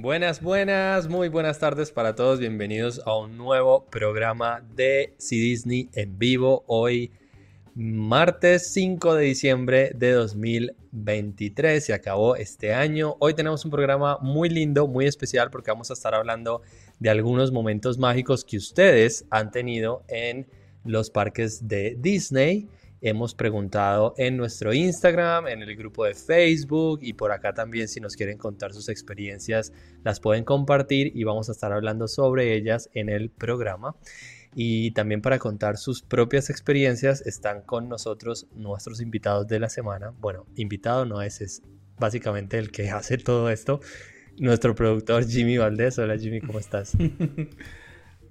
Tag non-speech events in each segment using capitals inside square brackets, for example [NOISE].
Buenas, buenas, muy buenas tardes para todos. Bienvenidos a un nuevo programa de C Disney en vivo. Hoy, martes 5 de diciembre de 2023. Se acabó este año. Hoy tenemos un programa muy lindo, muy especial, porque vamos a estar hablando de algunos momentos mágicos que ustedes han tenido en los parques de Disney hemos preguntado en nuestro Instagram, en el grupo de Facebook y por acá también si nos quieren contar sus experiencias las pueden compartir y vamos a estar hablando sobre ellas en el programa. Y también para contar sus propias experiencias están con nosotros nuestros invitados de la semana. Bueno, invitado no es, es básicamente el que [LAUGHS] hace todo esto. Nuestro productor Jimmy Valdés. Hola Jimmy, ¿cómo estás? [LAUGHS]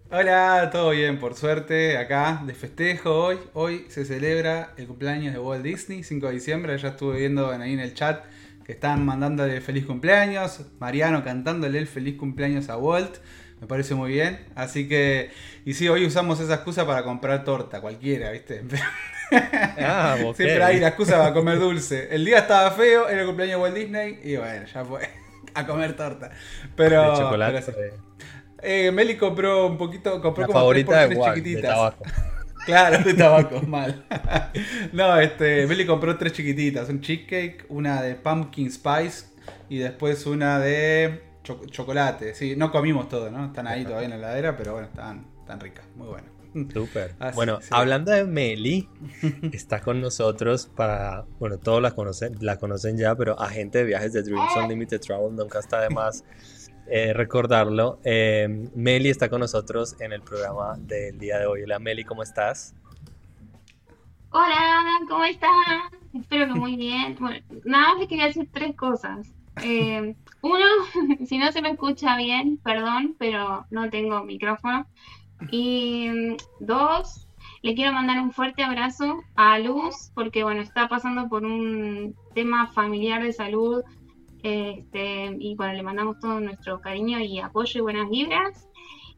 Hola, todo bien, por suerte, acá de festejo hoy. Hoy se celebra el cumpleaños de Walt Disney, 5 de diciembre. Ya estuve viendo ahí en el chat que están mandándole feliz cumpleaños. Mariano cantándole el feliz cumpleaños a Walt. Me parece muy bien. Así que, y sí, hoy usamos esa excusa para comprar torta, cualquiera, ¿viste? [LAUGHS] Ah, Siempre hay la excusa para comer dulce. El día estaba feo, era el cumpleaños de Walt Disney y bueno, ya fue [LAUGHS] a comer torta. Pero. De chocolate. Eh, Meli compró un poquito, compró como favorita tres, chiquititas. De tabaco. [LAUGHS] Claro, de tabaco, [LAUGHS] mal. [LAUGHS] no, este, Meli compró tres chiquititas, un cheesecake, una de pumpkin spice y después una de chocolate. Sí, no comimos todo, ¿no? Están ahí todavía en la heladera, pero bueno, están, tan ricas, muy buenas. Súper. bueno, hablando de Meli, está con nosotros para, bueno, todos la conocen, la conocen ya, pero agente de viajes de Dreams Unlimited Travel nunca está de más eh, recordarlo. Eh, Meli está con nosotros en el programa del día de hoy. Hola Meli, ¿cómo estás? Hola, ¿cómo estás? Espero que muy bien. Bueno, nada más le quería decir tres cosas. Eh, uno, [LAUGHS] si no se me escucha bien, perdón, pero no tengo micrófono. Y dos, le quiero mandar un fuerte abrazo a Luz, porque bueno, está pasando por un tema familiar de salud este, y bueno, le mandamos todo nuestro cariño y apoyo y buenas vibras.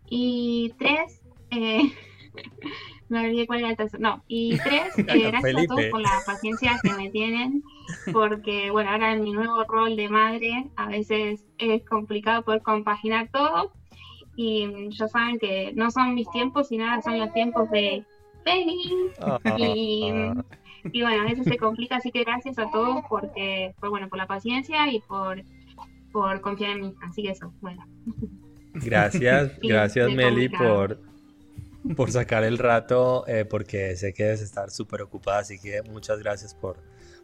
Y tres, eh, [LAUGHS] me olvidé cuál era el tercero. No, y [LAUGHS] tres, eh, gracias a todos por la paciencia que me tienen, porque bueno, ahora en mi nuevo rol de madre a veces es complicado poder compaginar todo. Y ya saben que no son mis tiempos, sino son los tiempos de Feli. Ah. y y bueno, eso se complica, así que gracias a todos porque, por, bueno, por la paciencia y por, por confiar en mí. Así que eso, bueno. Gracias, [LAUGHS] gracias Meli por, por sacar el rato, eh, porque sé que debes estar súper ocupada, así que muchas gracias por,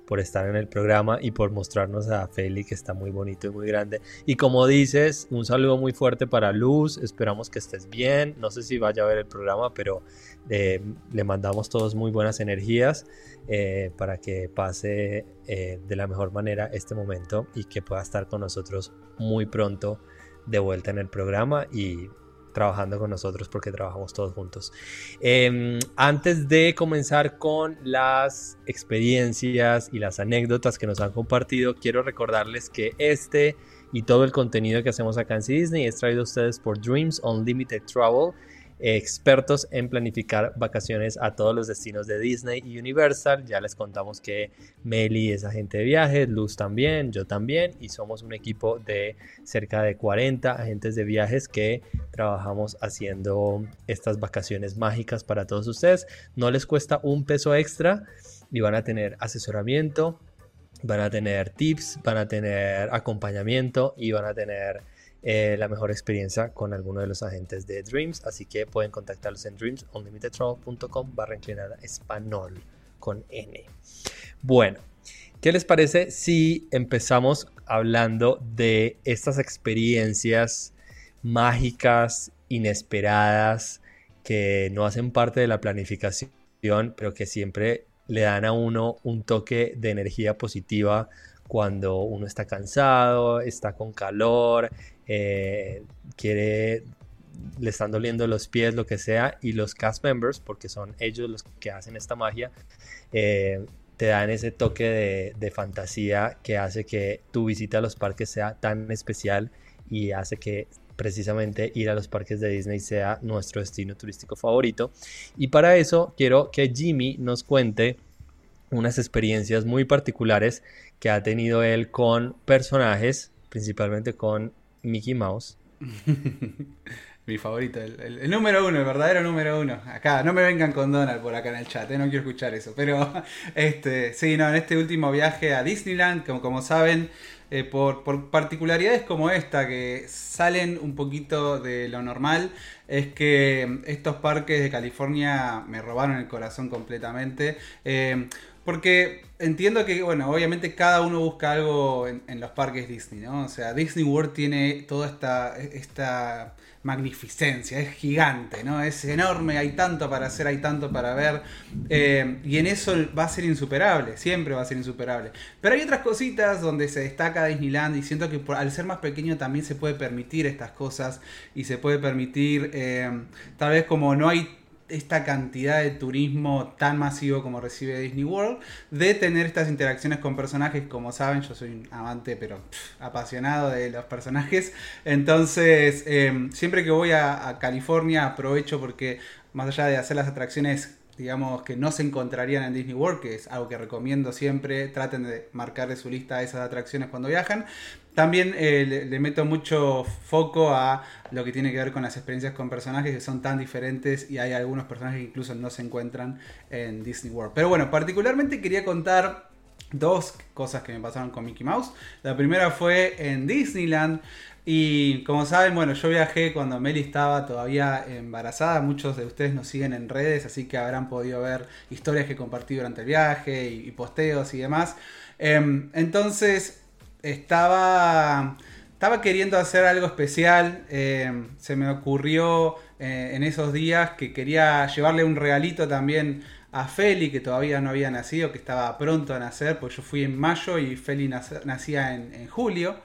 por estar en el programa y por mostrarnos a Feli que está muy bonito y muy grande. Y como dices, un saludo muy fuerte para Luz, esperamos que estés bien, no sé si vaya a ver el programa, pero le mandamos todos muy buenas energías eh, para que pase eh, de la mejor manera este momento y que pueda estar con nosotros muy pronto de vuelta en el programa y trabajando con nosotros porque trabajamos todos juntos. Em, antes de comenzar con las experiencias y las anécdotas que nos han compartido, quiero recordarles que este y todo el contenido que hacemos acá en Disney es traído a ustedes por Dreams Unlimited Travel expertos en planificar vacaciones a todos los destinos de Disney y Universal. Ya les contamos que Meli es agente de viajes, Luz también, yo también, y somos un equipo de cerca de 40 agentes de viajes que trabajamos haciendo estas vacaciones mágicas para todos ustedes. No les cuesta un peso extra y van a tener asesoramiento, van a tener tips, van a tener acompañamiento y van a tener eh, la mejor experiencia con alguno de los agentes de Dreams. Así que pueden contactarlos en dreamsunlimitedtravel.com barra inclinada español con N. Bueno, ¿qué les parece si empezamos hablando de estas experiencias mágicas, inesperadas, que no hacen parte de la planificación, pero que siempre le dan a uno un toque de energía positiva cuando uno está cansado, está con calor, eh, quiere, le están doliendo los pies, lo que sea, y los cast members, porque son ellos los que hacen esta magia, eh, te dan ese toque de, fantasía que hace que tu visita a los parques sea tan especial y hace que precisamente ir a los parques de Disney sea nuestro destino turístico favorito. Y para eso quiero que Jimmy nos cuente unas experiencias muy particulares que ha tenido él con personajes, principalmente con Mickey Mouse? [LAUGHS] Mi favorito, el, número uno, el verdadero número uno. Acá, no me vengan con Donald por acá en el chat, eh, no quiero escuchar eso. Pero, [LAUGHS] este, sí, no, en este último viaje a Disneyland, como, como saben, eh, por, particularidades como esta, que salen un poquito de lo normal, es que estos parques de California me robaron el corazón completamente. Eh, porque entiendo que, bueno, obviamente cada uno busca algo en, los parques Disney, ¿no? O sea, Disney World tiene toda esta, esta magnificencia, es gigante, ¿no? Es enorme, hay tanto para hacer, hay tanto para ver. Eh, y en eso va a ser insuperable, siempre va a ser insuperable. Pero hay otras cositas donde se destaca Disneyland y siento que al ser más pequeño también se puede permitir estas cosas y se puede permitir, eh, tal vez como no hay esta cantidad de turismo tan masivo como recibe Disney World, de tener estas interacciones con personajes, como saben, yo soy un amante pero apasionado de los personajes, entonces em, siempre que voy a, California aprovecho porque más allá de hacer las atracciones digamos, que no se encontrarían en Disney World, que es algo que recomiendo siempre, traten de marcar de su lista esas atracciones cuando viajan. También eh, le, meto mucho foco a lo que tiene que ver con las experiencias con personajes que son tan diferentes y hay algunos personajes que incluso no se encuentran en Disney World. Pero bueno, particularmente quería contar dos cosas que me pasaron con Mickey Mouse. La primera fue en Disneyland. Y como saben, bueno, yo viajé cuando Meli estaba todavía embarazada. Muchos de ustedes nos siguen en redes, así que habrán podido ver historias que compartí durante el viaje y, posteos y demás. Em, entonces, estaba, estaba queriendo hacer algo especial. Em, se me ocurrió eh, en esos días que quería llevarle un regalito también a Feli, que todavía no había nacido, que estaba pronto a nacer, pues yo fui en mayo y Feli nacía en julio.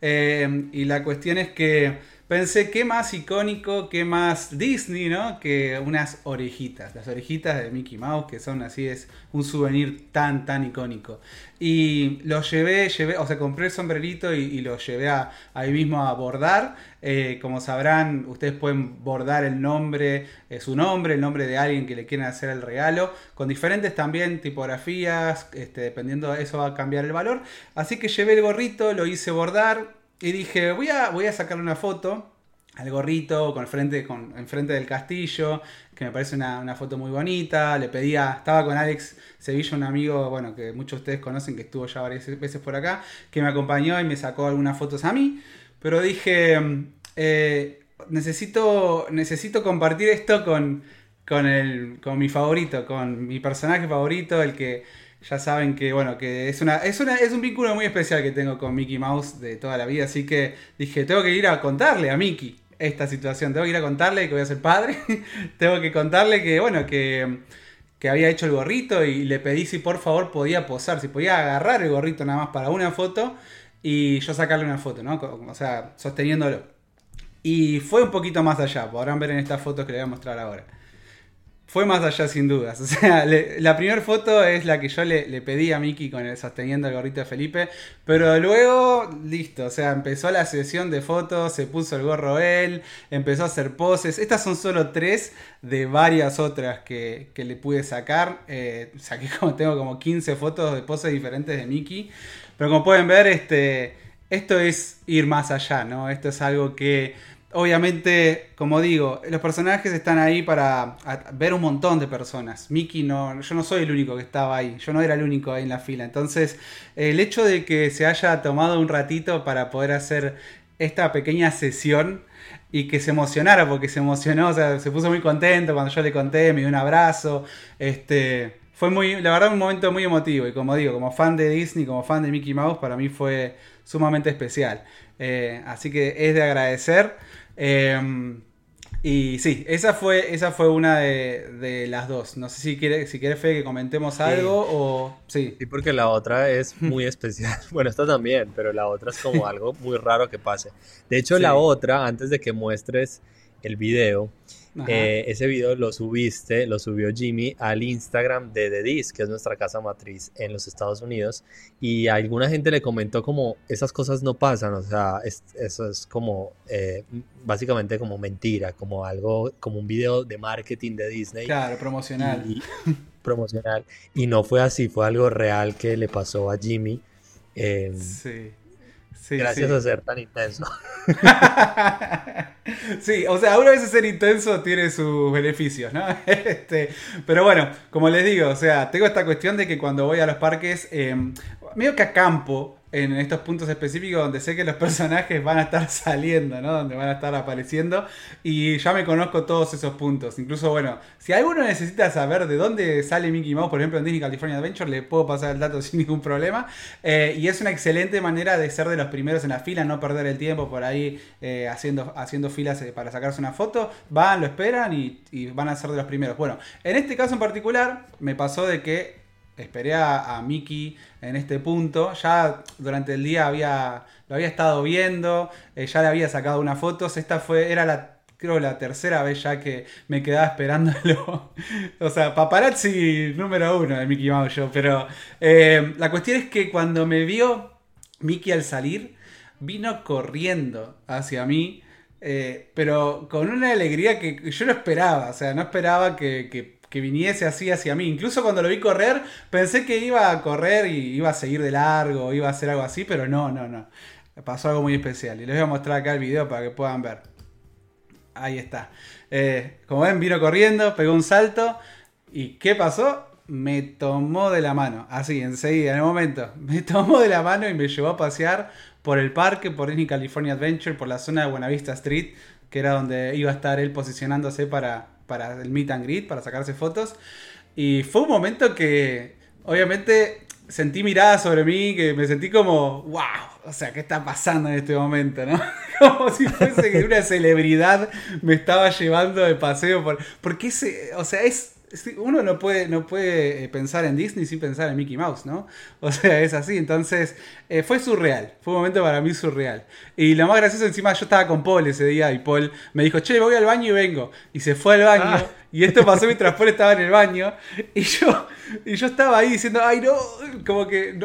Em, y la cuestión es que pensé qué más icónico, qué más Disney, ¿no? Que unas orejitas, las orejitas de Mickey Mouse, que son así, es un souvenir tan, tan icónico. Y lo llevé, llevé, o sea, compré el sombrerito y, lo llevé ahí mismo a bordar. Eh, como sabrán, ustedes pueden bordar el nombre, eh, su nombre, el nombre de alguien que le quieren hacer el regalo, con diferentes también tipografías, este, dependiendo de eso va a cambiar el valor. Así que llevé el gorrito, lo hice bordar, y dije, voy a, voy a sacarle una foto al gorrito con el frente, con, enfrente del castillo, que me parece una, foto muy bonita. Le pedía, estaba con Alex Sevilla, un amigo, bueno, que muchos de ustedes conocen, que estuvo ya varias veces por acá, que me acompañó y me sacó algunas fotos a mí. Pero dije, eh, necesito, necesito compartir esto con, con, el, con mi favorito, con mi personaje favorito, el que ya saben que, bueno, que es, una, es, una, es un vínculo muy especial que tengo con Mickey Mouse de toda la vida. Así que dije, tengo que ir a contarle a Mickey esta situación. Tengo que ir a contarle que voy a ser padre. [LAUGHS] tengo que contarle que, bueno, que, que había hecho el gorrito y le pedí si por favor podía posar, si podía agarrar el gorrito nada más para una foto y yo sacarle una foto, ¿no? O sea, sosteniéndolo. Y fue un poquito más allá, podrán ver en estas fotos que les voy a mostrar ahora fue más allá sin dudas. [LAUGHS] O sea, la primera foto es la que yo le, pedí a Miki con el, sosteniendo el gorrito de Felipe. Pero luego, listo. O sea, empezó la sesión de fotos, se puso el gorro él, empezó a hacer poses. Estas son solo tres de varias otras que, le pude sacar. Eh, [LAUGHS] como, tengo como 15 fotos de poses diferentes de Miki. Pero como pueden ver, este, esto es ir más allá, ¿no? Esto es algo que obviamente, como digo, los personajes están ahí para ver un montón de personas. Mickey no, yo no soy el único que estaba ahí, yo no era el único ahí en la fila. Entonces, el hecho de que se haya tomado un ratito para poder hacer esta pequeña sesión y que se emocionara, porque se emocionó, o sea, se puso muy contento cuando yo le conté, me dio un abrazo, este, fue muy, la verdad, un momento muy emotivo y como digo, como fan de Disney, como fan de Mickey Mouse, para mí fue sumamente especial. Eh, así que es de agradecer. Em, y sí, esa fue, esa fue una de, las dos. No sé si quiere, si quiere Fe que comentemos algo o. Sí. Sí, porque la otra es muy [LAUGHS] especial. [LAUGHS] Bueno, esta también, pero la otra es como [LAUGHS] algo muy raro que pase. De hecho, la otra, antes de que muestres el video, eh, ese video lo subiste, lo subió Jimmy al Instagram de The Disc, que es nuestra casa matriz en los Estados Unidos, y alguna gente le comentó como esas cosas no pasan, o sea, eso es como eh, básicamente como mentira, como algo, como un video de marketing de Disney. Claro, promocional. [LAUGHS] promocional. Y no fue así, fue algo real que le pasó a Jimmy. Em, sí. Gracias a ser tan intenso. [LAUGHS] sí, o sea, una vez ser intenso tiene sus beneficios, ¿no? [LAUGHS] Este, pero bueno, como les digo, o sea, tengo esta cuestión de que cuando voy a los parques, eh, medio que acampo en estos puntos específicos donde sé que los [LAUGHS] personajes van a estar saliendo, ¿no? Donde van a estar apareciendo. Y ya me conozco todos esos puntos. Incluso, bueno, si alguno necesita saber de dónde sale Mickey Mouse, por ejemplo, en Disney California Adventure, le puedo pasar el dato [LAUGHS] sin ningún problema. Eh, y es una excelente manera de ser de los primeros en la fila, no perder el tiempo por ahí eh, haciendo, haciendo filas eh, para sacarse una foto. Van, lo esperan y, y van a ser de los primeros. Bueno, en este caso en particular, me pasó de que esperé a, Mickey en este punto. Ya durante el día había, lo había estado viendo, eh, ya le había sacado unas fotos. Esta fue, era la, creo la tercera vez ya que me quedaba esperándolo. [LAUGHS] o sea, paparazzi número uno de Mickey Mouse. Pero eh, la cuestión es que cuando me vio Mickey al salir, vino corriendo hacia mí. Eh, pero con una alegría que yo no esperaba, o sea, no esperaba que viniese así hacia mí. Incluso cuando lo vi correr, pensé que iba a correr y iba a seguir de largo, iba a hacer algo así, pero no, no, no. Pasó algo muy especial. Y les voy a mostrar acá el video para que puedan ver. Ahí está. Eh, como ven, vino corriendo, pegó un salto. ¿Y qué pasó? Me tomó de la mano. Así, enseguida, en el momento. [LAUGHS] Me tomó de la mano y me llevó a pasear por el parque, por Disney California Adventure, por la zona de Buenavista Street, que era donde iba a estar él posicionándose para, para el meet and greet, para sacarse fotos. Y fue un momento que, obviamente, sentí miradas sobre mí, que me sentí como, wow, o sea, ¿qué está pasando en este momento, no? [LAUGHS] Como si fuese que una celebridad me estaba llevando de paseo por... Porque ese, o sea, es uno no puede, no puede eh, pensar en Disney sin pensar en Mickey Mouse, ¿no? [LAUGHS] O sea, es así. Entonces, eh, fue surreal. Fue un momento para mí surreal. Y lo más gracioso, encima, yo estaba con Paul ese día y Paul me dijo, che, voy al baño y vengo. Y se fue al baño. Ah. Y esto pasó mientras Paul estaba en el baño. Y yo, y yo estaba ahí diciendo, ay, no. Como que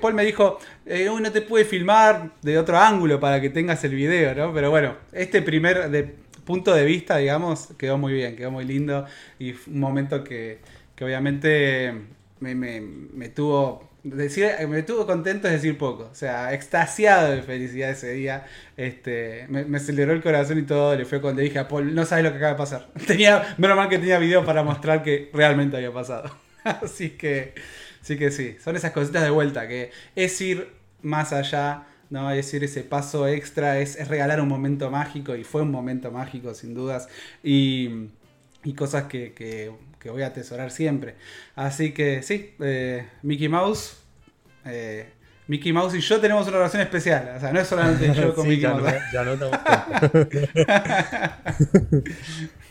Paul me dijo, eh, no te pude filmar de otro ángulo para que tengas el video, ¿no? Pero bueno, este primer. De, punto de vista, digamos, quedó muy bien, quedó muy lindo. Y fue un momento que, obviamente me, tuvo decir, me tuvo contento es decir poco, o sea, extasiado de felicidad ese día, este, me, aceleró el corazón y todo, le fue cuando dije a Paul, no sabes lo que acaba de pasar, [LAUGHS] tenía, menos mal que tenía video para mostrar que realmente había pasado, [LAUGHS] así que, sí que sí, son esas cositas de vuelta, que es ir más allá ¿no? Es decir, ese paso extra es, regalar un momento mágico y fue un momento mágico sin dudas y, cosas que, voy a atesorar siempre. Así que sí, eh, Mickey Mouse. Eh, Mickey Mouse y yo tenemos una relación especial. O sea, no es solamente [LAUGHS] yo con Mickey Mouse. ya no [LAUGHS]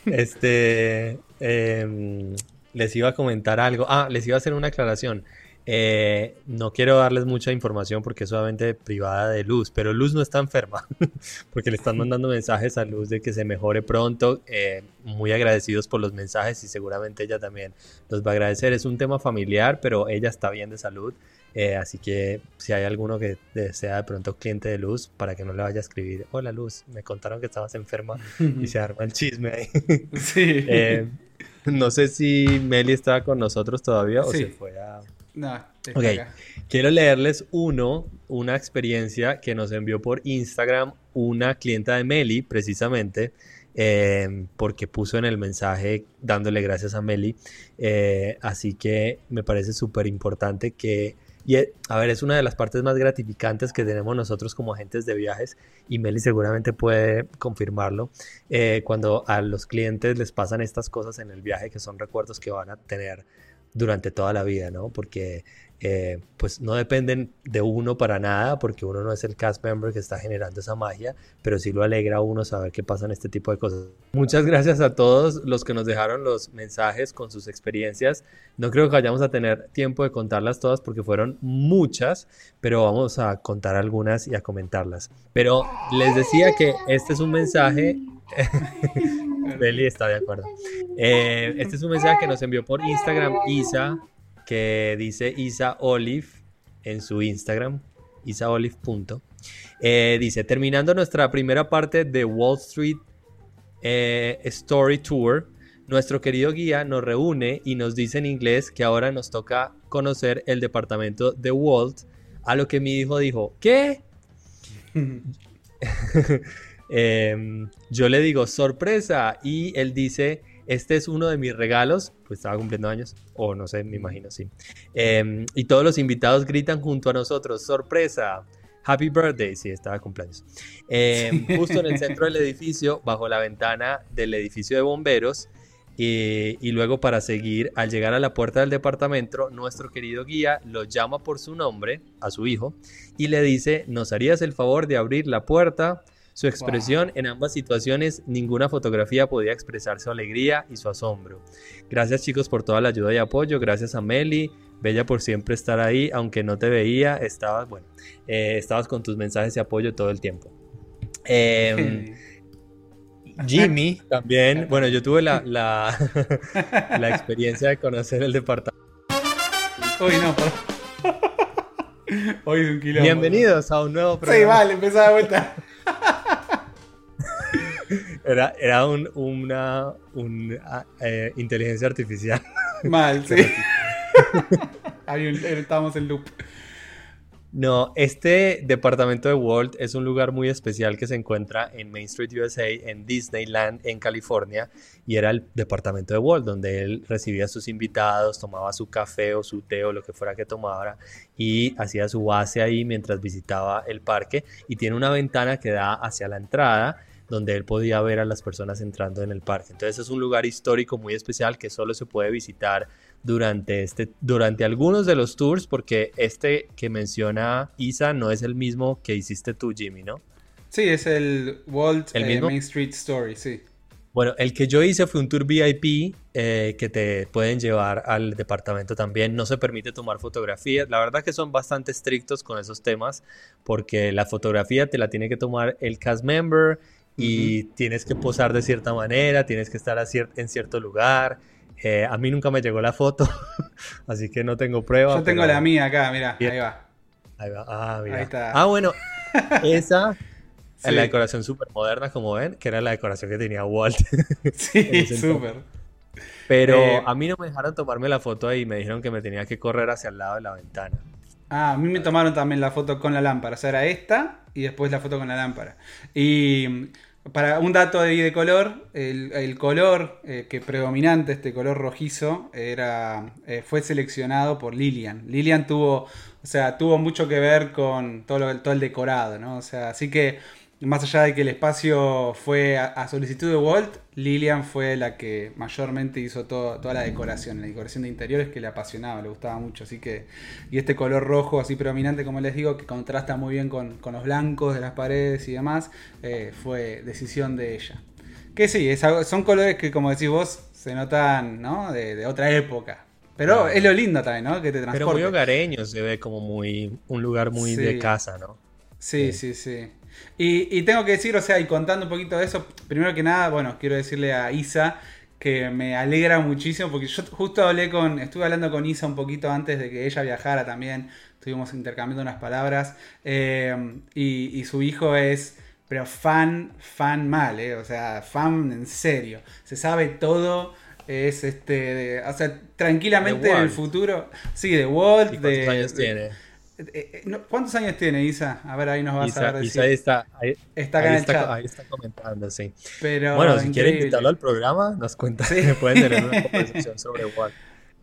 este. Em, les iba a comentar algo. Ah, les iba a hacer una aclaración. Eh, no quiero darles mucha información porque es solamente privada de Luz, pero Luz no está enferma [LAUGHS] porque le están [LAUGHS] mandando mensajes a Luz de que se mejore pronto. Eh, muy agradecidos por los mensajes y seguramente ella también los va a agradecer. Es un tema familiar, pero ella está bien de salud. Eh, así que si hay alguno que sea de pronto cliente de Luz, para que no le vaya a escribir, hola Luz, me contaron que estabas enferma [LAUGHS] y se arma el chisme ahí. Sí. no sé si Meli estaba con nosotros todavía o se fue a... No, ok. Quiero leerles uno, una experiencia que nos envió por Instagram una clienta de Meli, precisamente, eh, porque puso en el mensaje dándole gracias a Meli. Eh, así que me parece súper importante que y eh, a ver, es una de las partes más gratificantes que tenemos nosotros como agentes de viajes y Meli seguramente puede confirmarlo. cuando a los clientes les pasan estas cosas en el viaje, que son recuerdos que van a tener durante toda la vida, ¿no? Porque eh, pues no dependen de uno para nada, porque uno no es el cast member que está generando esa magia, pero sí lo alegra a uno saber que pasan este tipo de cosas. Muchas gracias a todos los que nos dejaron los mensajes con sus experiencias. No creo que vayamos a tener tiempo de contarlas todas porque fueron muchas, pero vamos a contar algunas y a comentarlas. Pero les decía que este es un mensaje [LAUGHS] Beli está de acuerdo. Eh, este es un mensaje que nos envió por Instagram Isa, que dice Isa Olive en su Instagram, isaolive. Eh, dice, terminando nuestra primera parte de Wall Street eh, Story Tour, nuestro querido guía nos reúne y nos dice en inglés que ahora nos toca conocer el departamento de Walt, a lo que mi hijo dijo, ¿qué? [LAUGHS] Em, yo le digo sorpresa y él dice, este es uno de mis regalos, pues estaba cumpliendo años, o no sé, me imagino, sí. Em, y todos los invitados gritan junto a nosotros, sorpresa. Happy birthday, sí, estaba cumpleaños. Em, justo en el centro del [LAUGHS] edificio, bajo la ventana del edificio de bomberos, y luego para seguir, al llegar a la puerta del departamento, nuestro querido guía lo llama por su nombre a su hijo y le dice, ¿nos harías el favor de abrir la puerta? Su expresión en ambas situaciones, ninguna fotografía podía expresar su alegría y su asombro. Gracias chicos por toda la ayuda y apoyo, gracias a Meli, Bella por siempre estar ahí, aunque no te veía, estabas, bueno, eh, estabas con tus mensajes de apoyo todo el tiempo. Em, Jimmy [LAUGHS] también, bueno, yo tuve la, [LAUGHS] la, experiencia de conocer el departamento. Uy, no, [LAUGHS] Hoy es un. Bienvenidos a un nuevo programa. Sí, vale, empezá de vuelta. Era, era un, una, eh, inteligencia artificial. [LAUGHS] Mal, sí. [LAUGHS] Ahí estamos en loop. No, este departamento de Walt es un lugar muy especial que se encuentra en Main Street, USA, en Disneyland, en California, y era el departamento de Walt, donde él recibía a sus invitados, tomaba su café o su té o lo que fuera que tomara, y hacía su base ahí mientras visitaba el parque, y tiene una ventana que da hacia la entrada, donde él podía ver a las personas entrando en el parque. Entonces es un lugar histórico muy especial que solo se puede visitar durante, este, durante algunos de los tours, porque este que menciona Isa no es el mismo que hiciste tú, Jimmy, ¿no? Sí, es el Walt eh, Main Street Story, sí. Bueno, el que yo hice fue un tour VIP eh, que te pueden llevar al departamento también. No se permite tomar fotografías. La verdad que son bastante estrictos con esos temas porque la fotografía te la tiene que tomar el cast member y tienes que posar de cierta manera, tienes que estar en cierto lugar. Eh, a mí nunca me llegó la foto, [LAUGHS] así que no tengo prueba. Yo tengo la mía acá, mira, ahí va. Ahí va, ah, mira. Ahí está. Ah, bueno, [LAUGHS] esa es la decoración súper moderna, como ven, que era la decoración que tenía Walt. [LAUGHS] sí, súper. Pero eh, a mí no me dejaron tomarme la foto ahí, me dijeron que me tenía que correr hacia el lado de la ventana. Ah, a mí me tomaron también la foto con la lámpara, o sea, era esta y después la foto con la lámpara. Y para un dato de, color, el, color eh, que predominante, este color rojizo, era, eh, fue seleccionado por Lilian. Lilian tuvo, o sea, tuvo mucho que ver con todo, todo el decorado, ¿no? O sea, así que más allá de que el espacio fue a, solicitud de Walt, Lilian fue la que mayormente hizo toda la decoración, la decoración de interiores que le apasionaba, le gustaba mucho. Así que, y este color rojo así predominante, como les digo, que contrasta muy bien con, los blancos de las paredes y demás, eh, fue decisión de ella. Que sí, son colores que, como decís vos, se notan ¿no? de, otra época. Pero es lo lindo también, ¿no? Que te transporte. Pero muy hogareño, se ve como muy un lugar muy de casa, ¿no? Sí, sí, sí. Y, tengo que decir, o sea, y contando un poquito de eso, primero que nada, bueno, quiero decirle a Isa que me alegra muchísimo porque yo justo hablé con, estuve hablando con Isa un poquito antes de que ella viajara también, estuvimos intercambiando unas palabras eh, y, su hijo es, pero fan, fan mal, eh, o sea, fan en serio, se sabe todo es este, o sea, tranquilamente en el futuro, sí, de Walt, de, años tiene? Eh, eh, ¿Cuántos años tiene Isa? A ver, ahí nos vas a ver. Isa ahí está, ahí, está, acá en el chat. ahí está comentando, sí. bueno, si quieren invitarlo al programa, nos cuenta. ¿Sí? pueden tener una [LAUGHS] conversación sobre Walt.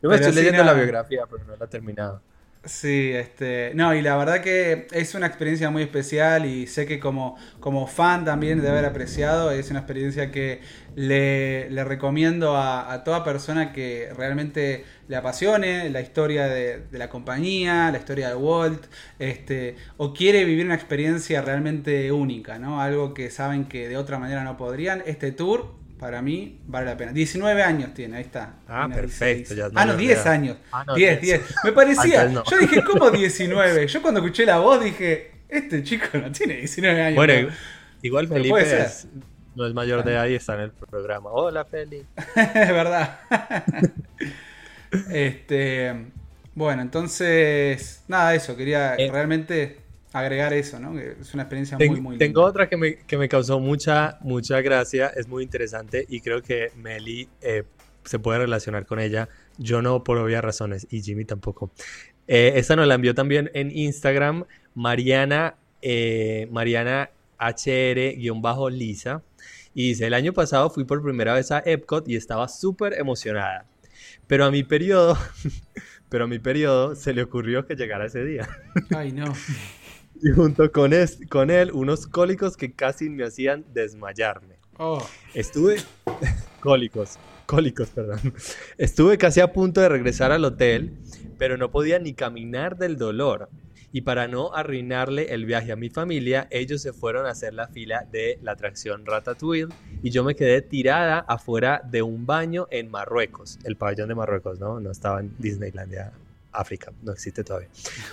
Yo me estoy leyendo la biografía, pero no la he terminado. Sí, este, no, y la verdad que es una experiencia muy especial y sé que como, como fan también de haber apreciado, es una experiencia que le, recomiendo a, toda persona que realmente le apasione la historia de, la compañía, la historia de Walt, este, o quiere vivir una experiencia realmente única, ¿no? Algo que saben que de otra manera no podrían. Este tour para mí vale la pena. 19 años tiene, ahí está. Ah, perfecto. ah, no, 10 años. 10, 10. Me parecía, yo dije, ¿cómo 19? Yo cuando escuché la voz dije, este chico no tiene 19 años. Bueno, igual Felipe no es mayor de y está en el programa. Hola, Feli. [LAUGHS] es verdad. [LAUGHS] este, bueno, entonces, nada, eso, quería eh, realmente agregar eso, ¿no? es una experiencia muy, muy linda. Tengo otra que me, que me, causó mucha, mucha gracia, es muy interesante y creo que Meli eh, se puede relacionar con ella. Yo no por obvias razones y Jimmy tampoco. Eh, esta nos la envió también en Instagram Mariana eh, Mariana HR-Lisa. Y dice, el año pasado fui por primera vez a Epcot y estaba súper emocionada. Pero a mi periodo, [LAUGHS] pero a mi periodo se le ocurrió que llegara ese día. Ay, no. [LAUGHS] Y junto con, con él, unos cólicos que casi me hacían desmayarme. Oh. Estuve... [LAUGHS] cólicos, cólicos, perdón. Estuve casi a punto de regresar al hotel, pero no podía ni caminar del dolor. Y para no arruinarle el viaje a mi familia, ellos se fueron a hacer la fila de la atracción Ratatouille y yo me quedé tirada afuera de un baño en Marruecos, el pabellón de Marruecos, ¿no? No estaba en Disneylandia, África, no existe todavía.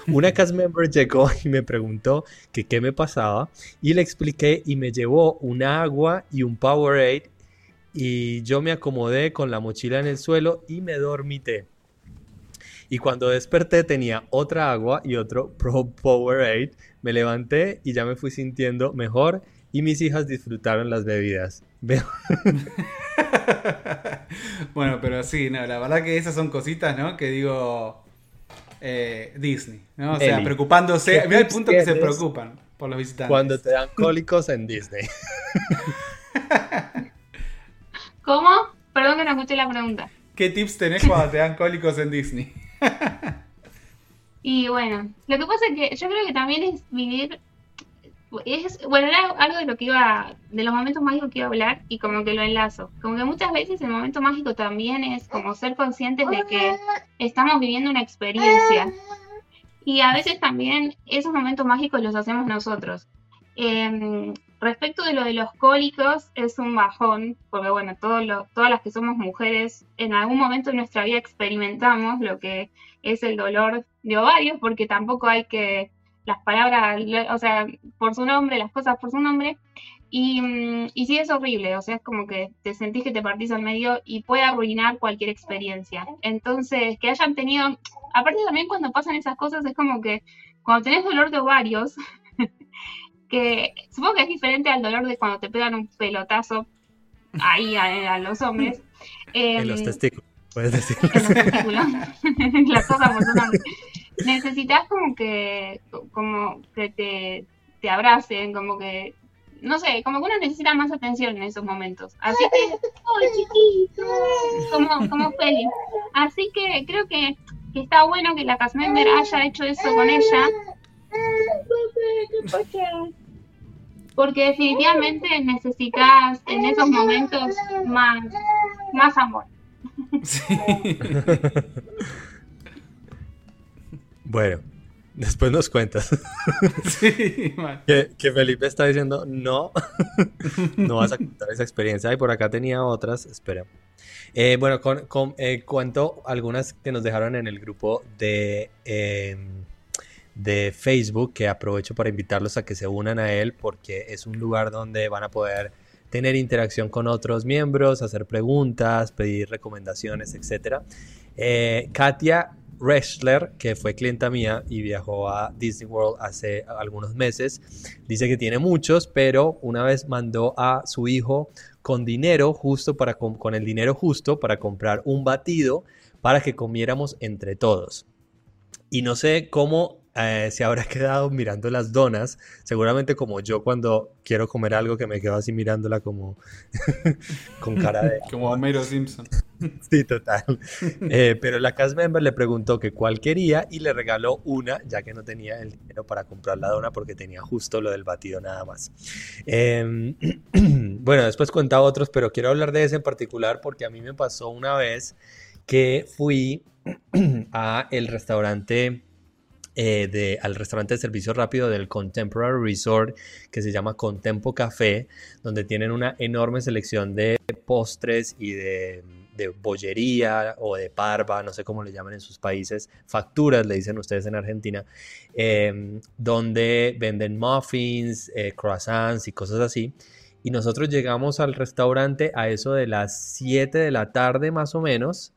Una [LAUGHS] cast member llegó y me preguntó que qué me pasaba y le expliqué y me llevó un agua y un Powerade y yo me acomodé con la mochila en el suelo y me dormité. Y cuando desperté tenía otra agua y otro Pro Powerade. Me levanté y ya me fui sintiendo mejor y mis hijas disfrutaron las bebidas. [LAUGHS] bueno, pero sí, no, la verdad que esas son cositas, ¿no? Que digo eh, Disney, ¿no? O sea, preocupándose. Mira el punto que se preocupan por los visitantes. Cuando te dan [LAUGHS] cólicos en Disney. [LAUGHS] ¿Cómo? Perdón que no escuché la pregunta. ¿Qué tips tenés cuando te dan cólicos en Disney? [LAUGHS] y bueno, lo que pasa es que yo creo que también es vivir. Es, bueno, era algo de lo que iba, de los momentos mágicos que iba a hablar y como que lo enlazo. Como que muchas veces el momento mágico también es como ser conscientes de que estamos viviendo una experiencia. Y a veces también esos momentos mágicos los hacemos nosotros. Eh, Respecto de lo de los cólicos, es un bajón, porque bueno, todas las que somos mujeres, en algún momento de nuestra vida experimentamos lo que es el dolor de ovarios, porque tampoco hay que, las palabras, o sea, por su nombre, las cosas por su nombre, y, y sí es horrible, o sea, es como que te sentís que te partís al medio y puede arruinar cualquier experiencia. Entonces, que hayan tenido, aparte también cuando pasan esas cosas, es como que cuando tenés dolor de ovarios, [LAUGHS] que supongo que es diferente al dolor de cuando te pegan un pelotazo ahí a, los hombres. [LAUGHS] en los em, testículos, puedes decir. En los testículos, [LAUGHS] las cosas por su nombre. Necesitas como que, como que te, te abracen, como que no sé, como que uno necesita más atención en esos momentos. Así que, ¡oh, chiquito! Como, como feliz. Así que creo que, que, está bueno que la Casmember haya hecho eso con ella. Porque definitivamente necesitas en esos momentos más, más amor. [LAUGHS] bueno, después nos cuentas. [LAUGHS] que, Felipe está diciendo, no, [LAUGHS] no vas a contar esa experiencia. Y por acá tenía otras, espera. Eh, bueno, con, eh, cuento algunas que nos dejaron en el grupo de... Em, de Facebook, que aprovecho para invitarlos a que se unan a él porque es un lugar donde van a poder tener interacción con otros miembros, hacer preguntas, pedir recomendaciones, etc. Eh, Katia Reschler, que fue clienta mía y viajó a Disney World hace algunos meses, dice que tiene muchos, pero una vez mandó a su hijo con dinero justo para con el dinero justo para comprar un batido para que comiéramos entre todos. Y no sé cómo eh, se habrá quedado mirando las donas, seguramente como yo cuando quiero comer algo que me quedo así mirándola como [LAUGHS] con cara de... como Homero Simpson. sí, total. Eh, pero la cast member le preguntó que cuál quería y le regaló una, ya que no tenía el dinero para comprar la dona porque tenía justo lo del batido nada más. Em, [CLEARS THROAT] bueno, después cuenta otros, pero quiero hablar de ese en particular porque a mí me pasó una vez que fui [CLEARS THROAT] a el restaurante eh, de, al restaurante de servicio rápido del Contemporary Resort que se llama Contempo Café, donde tienen una enorme selección de postres y de, bollería o de parva, no sé cómo le llaman en sus países, facturas le dicen ustedes en Argentina, em, donde venden muffins, eh, croissants y cosas así. Y nosotros llegamos al restaurante a eso de las 7 de la tarde más o menos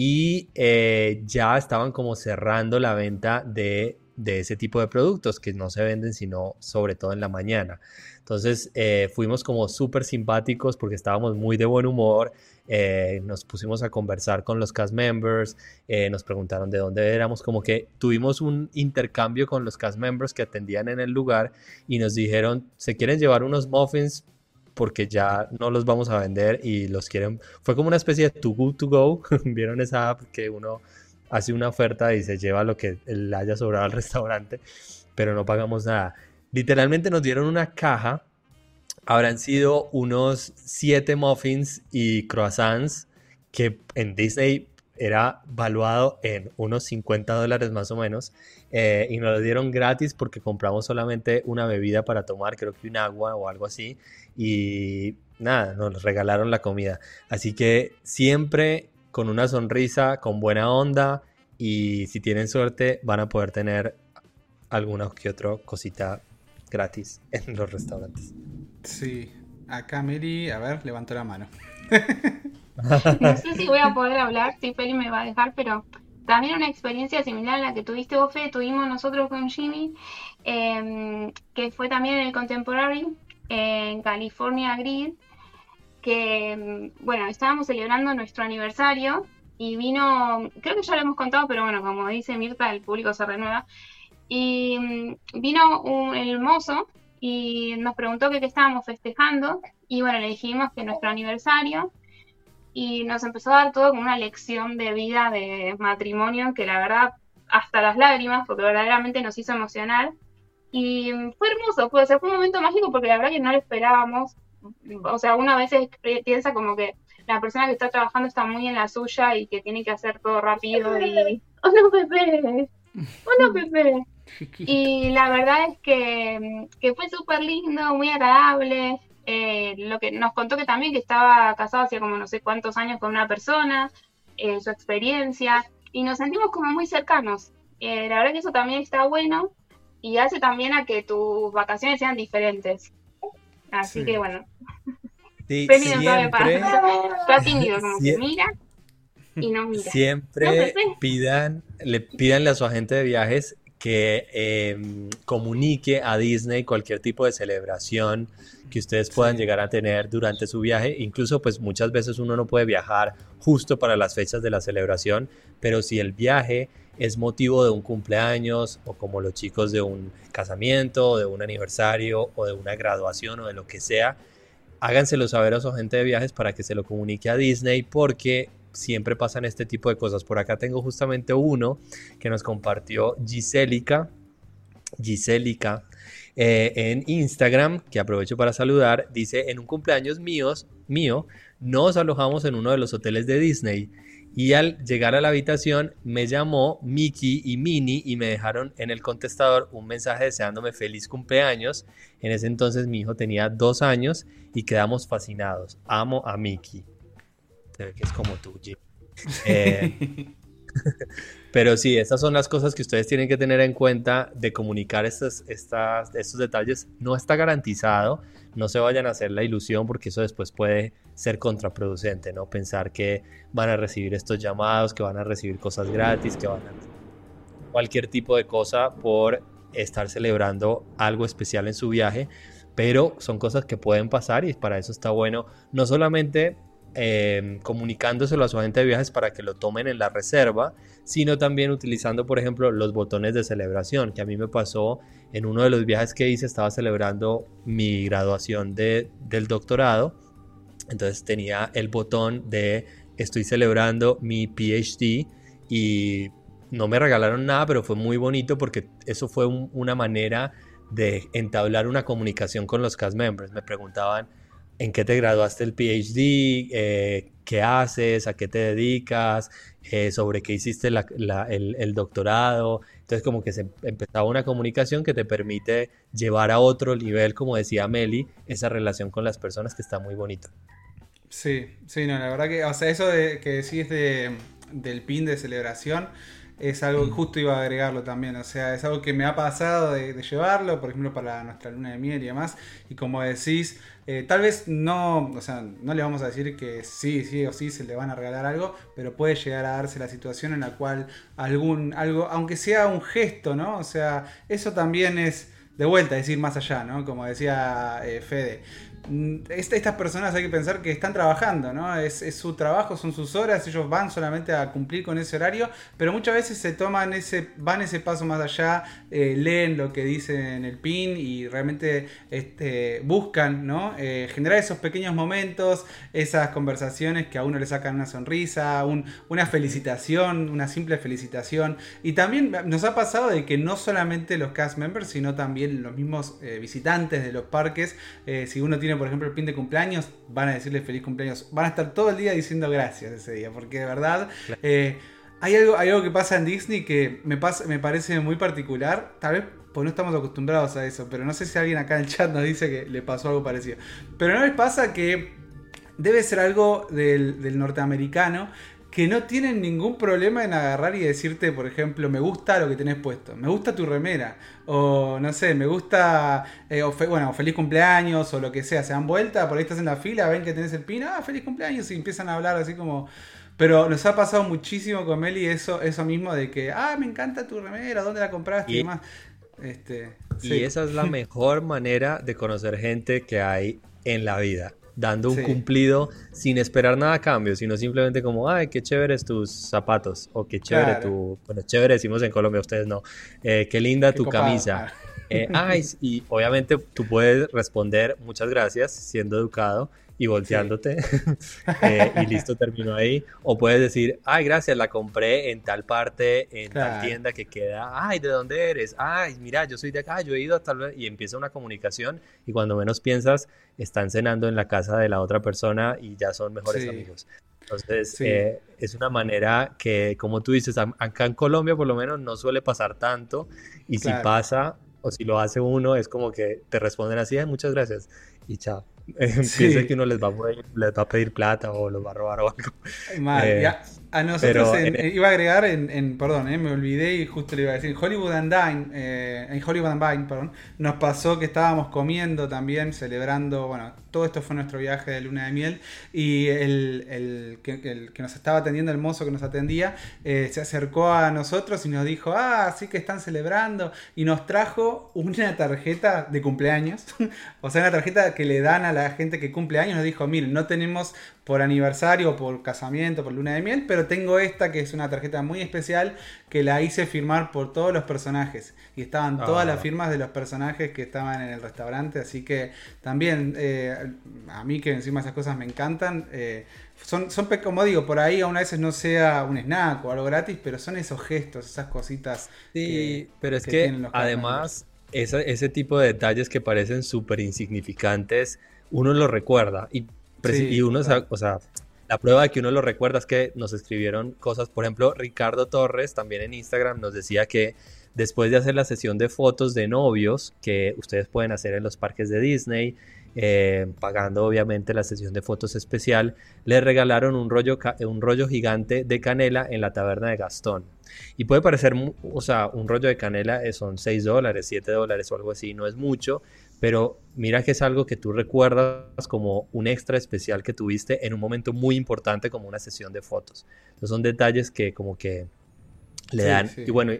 y eh, ya estaban como cerrando la venta de, ese tipo de productos que no se venden sino sobre todo en la mañana. Entonces eh, fuimos como súper simpáticos porque estábamos muy de buen humor. eh, nos pusimos a conversar con los cast members, eh, nos preguntaron de dónde éramos, como que tuvimos un intercambio con los cast members que atendían en el lugar y nos dijeron, ¿se quieren llevar unos muffins? Porque ya no los vamos a vender y los quieren. Fue como una especie de too good to go. [LAUGHS] Vieron esa app que uno hace una oferta y se lleva lo que le haya sobrado al restaurante, pero no pagamos nada. Literalmente nos dieron una caja habrán sido unos 7 muffins y croissants que en Disney era valuado en unos 50 dólares más o menos eh, y nos lo dieron gratis porque compramos solamente una bebida para tomar, creo que un agua o algo así y nada, nos regalaron la comida. Así que siempre con una sonrisa, con buena onda y si tienen suerte van a poder tener alguna que otra cosita gratis [LAUGHS] en los restaurantes. Sí, acá Mary, a ver, levantó la mano. [LAUGHS] no sé si voy a poder hablar, si Feli me va a dejar, pero también una experiencia similar a la que tuviste vos, Fe, tuvimos nosotros con Jimmy, em, que fue también en el Contemporary, en California Grid, que, em, bueno, estábamos celebrando nuestro aniversario y vino, creo que ya lo hemos contado, pero bueno, como dice Mirta, el público se renueva, y em, vino un, el mozo y nos preguntó que qué estábamos festejando y bueno, le dijimos que nuestro aniversario y nos empezó a dar todo como una lección de vida, de matrimonio, que la verdad hasta las lágrimas, porque verdaderamente nos hizo emocionar. Y fue hermoso, fue, fue un momento mágico porque la verdad que no lo esperábamos. O sea, una vez piensa como que la persona que está trabajando está muy en la suya y que tiene que hacer todo rápido y... ¡Oh no, Pepe! ¡Oh no, Pepe! Y la verdad es que, fue súper lindo, muy agradable. Eh, lo que nos contó que también que estaba casado hacía como no sé cuántos años con una persona, eh, su experiencia, y nos sentimos como muy cercanos. Eh, la verdad que eso también está bueno y hace también a que tus vacaciones sean diferentes. Así que bueno. Sí, [LAUGHS] siempre, Está tímido, como que mira y no mira. Siempre pidan, le pídanle a su agente de viajes que em, comunique a Disney cualquier tipo de celebración que ustedes puedan llegar a tener durante su viaje. Incluso pues muchas veces uno no puede viajar justo para las fechas de la celebración, pero si el viaje es motivo de un cumpleaños o como los chicos de un casamiento, o de un aniversario o de una graduación o de lo que sea, háganselo saber a su agente de viajes para que se lo comunique a Disney porque siempre pasan este tipo de cosas. Por acá tengo justamente uno que nos compartió Giselica. Giselica eh, en Instagram, que aprovecho para saludar, dice, en un cumpleaños míos, mío, nos alojamos en uno de los hoteles de Disney y al llegar a la habitación me llamó Mickey y Minnie y me dejaron en el contestador un mensaje deseándome feliz cumpleaños. En ese entonces mi hijo tenía dos años y quedamos fascinados. Amo a Mickey que es como tú, eh, [LAUGHS] pero sí, estas son las cosas que ustedes tienen que tener en cuenta de comunicar estos, estas, estos detalles. No está garantizado, no se vayan a hacer la ilusión porque eso después puede ser contraproducente, ¿no? Pensar que van a recibir estos llamados, que van a recibir cosas gratis, que van a cualquier tipo de cosa por estar celebrando algo especial en su viaje, pero son cosas que pueden pasar y para eso está bueno no solamente eh, comunicándoselo a su agente de viajes para que lo tomen en la reserva, sino también utilizando, por ejemplo, los botones de celebración, que a mí me pasó en uno de los viajes que hice, estaba celebrando mi graduación de, del doctorado, entonces tenía el botón de estoy celebrando mi PhD y no me regalaron nada, pero fue muy bonito porque eso fue una manera de entablar una comunicación con los cast members. Me preguntaban, en qué te graduaste el PhD, eh, qué haces, a qué te dedicas, eh, sobre qué hiciste el, doctorado. Entonces como que se empezaba una comunicación que te permite llevar a otro nivel, como decía Meli, esa relación con las personas que está muy bonito. Sí, sí, no, la verdad que, o sea, eso que decís de, del pin de celebración es algo que justo iba a agregarlo también, o sea, es algo que me ha pasado de, de llevarlo, por ejemplo, para nuestra luna de miel y demás, y como decís, eh, tal vez no, o sea, no le vamos a decir que sí, sí o sí se le van a regalar algo, pero puede llegar a darse la situación en la cual algún, algo, aunque sea un gesto, ¿no? O sea, eso también es de vuelta, decir más allá, ¿no? Como decía eh, Fede. Mm, estas personas hay que pensar que están trabajando, ¿no? Es, su trabajo, son sus horas, ellos van solamente a cumplir con ese horario, pero muchas veces se toman ese, van ese paso más allá, eh, leen lo que dice en el PIN y realmente este, buscan, ¿no? Eh, generar esos pequeños momentos, esas conversaciones que a uno le sacan una sonrisa, una felicitación, una simple felicitación. Y también nos ha pasado de que no solamente los cast members, sino también los mismos eh, visitantes de los parques, si uno tiene por ejemplo el pin de cumpleaños, van a decirle feliz cumpleaños, van a estar todo el día diciendo gracias ese día, porque de verdad... Eh, hay algo, hay algo que pasa en Disney que me, pasa, me parece muy particular. Tal vez pues no estamos acostumbrados a eso, pero no sé si alguien acá en el chat nos dice que le pasó algo parecido. Pero no les pasa que debe ser algo del, del norteamericano que no tienen ningún problema en agarrar y decirte, por ejemplo, me gusta lo que tenés puesto, me gusta tu remera, o no sé, me gusta, eh, bueno, feliz cumpleaños, o lo que sea, se dan vuelta, por ahí estás en la fila, ven que tenés el pin, ah, feliz cumpleaños, y empiezan a hablar así como... Pero nos ha pasado muchísimo con Meli eso, eso mismo de que, ah, me encanta tu remera, ¿dónde la compraste? Y, demás. Este, y esa es la mejor manera de conocer gente que hay en la vida dando un cumplido sin esperar nada a cambio, sino simplemente como, ay, qué chéveres tus zapatos, o qué chévere tu, bueno, chévere decimos en Colombia, ustedes no, eh, qué linda tu camisa. Eh, ay, y obviamente tú puedes responder muchas gracias siendo educado y volteándote [LAUGHS] eh, y listo, terminó ahí. O puedes decir, ay, gracias, la compré en tal parte, en tal tienda que queda, ay, ¿de dónde eres? Ay, mira, yo soy de acá, yo he ido a tal vez, y empieza una comunicación y cuando menos piensas, están cenando en la casa de la otra persona y ya son mejores amigos. Entonces, eh, es una manera que, como tú dices, acá en Colombia por lo menos no suele pasar tanto y si pasa o si lo hace uno, es como que te responden así, muchas gracias y chao. [LAUGHS] Piensa que uno les va, a, les va a pedir plata o los va a robar o algo. Eh, a nosotros iba a agregar en, perdón, eh, me olvidé y justo le iba a decir, en Hollywood and Dine, eh, en Hollywood and Vine, perdón, nos pasó que estábamos comiendo también, celebrando, bueno, todo esto fue nuestro viaje de luna de miel y el, que, nos estaba atendiendo, el mozo que nos atendía, eh, se acercó a nosotros y nos dijo, ah, sí que están celebrando y nos trajo una tarjeta de cumpleaños, [LAUGHS] o sea, una tarjeta que le dan a la gente que cumple años, nos dijo, miren, no tenemos por aniversario, por casamiento, por luna de miel, pero tengo esta que es una tarjeta muy especial que la hice firmar por todos los personajes. Y estaban todas las ah. firmas de los personajes que estaban en el restaurante, así que también eh, a mí que encima esas cosas me encantan. Eh, son, son, como digo, por ahí aún a veces no sea un snack o algo gratis, pero son esos gestos, esas cositas. Sí, pero es que, además ese tipo de detalles que parecen súper insignificantes, uno lo recuerda. Y y uno, o sea, la prueba de que uno lo recuerda es que nos escribieron cosas, por ejemplo, Ricardo Torres también en Instagram nos decía que después de hacer la sesión de fotos de novios que ustedes pueden hacer en los parques de Disney, eh, pagando obviamente la sesión de fotos especial, le regalaron un rollo, un rollo gigante de canela en la taberna de Gastón. Y puede parecer, o sea, un rollo de canela eh, son 6 dólares, 7 dólares o algo así, no es mucho, pero mira que es algo que tú recuerdas como un extra especial que tuviste en un momento muy importante como una sesión de fotos. Entonces son detalles que como que le dan. Y bueno,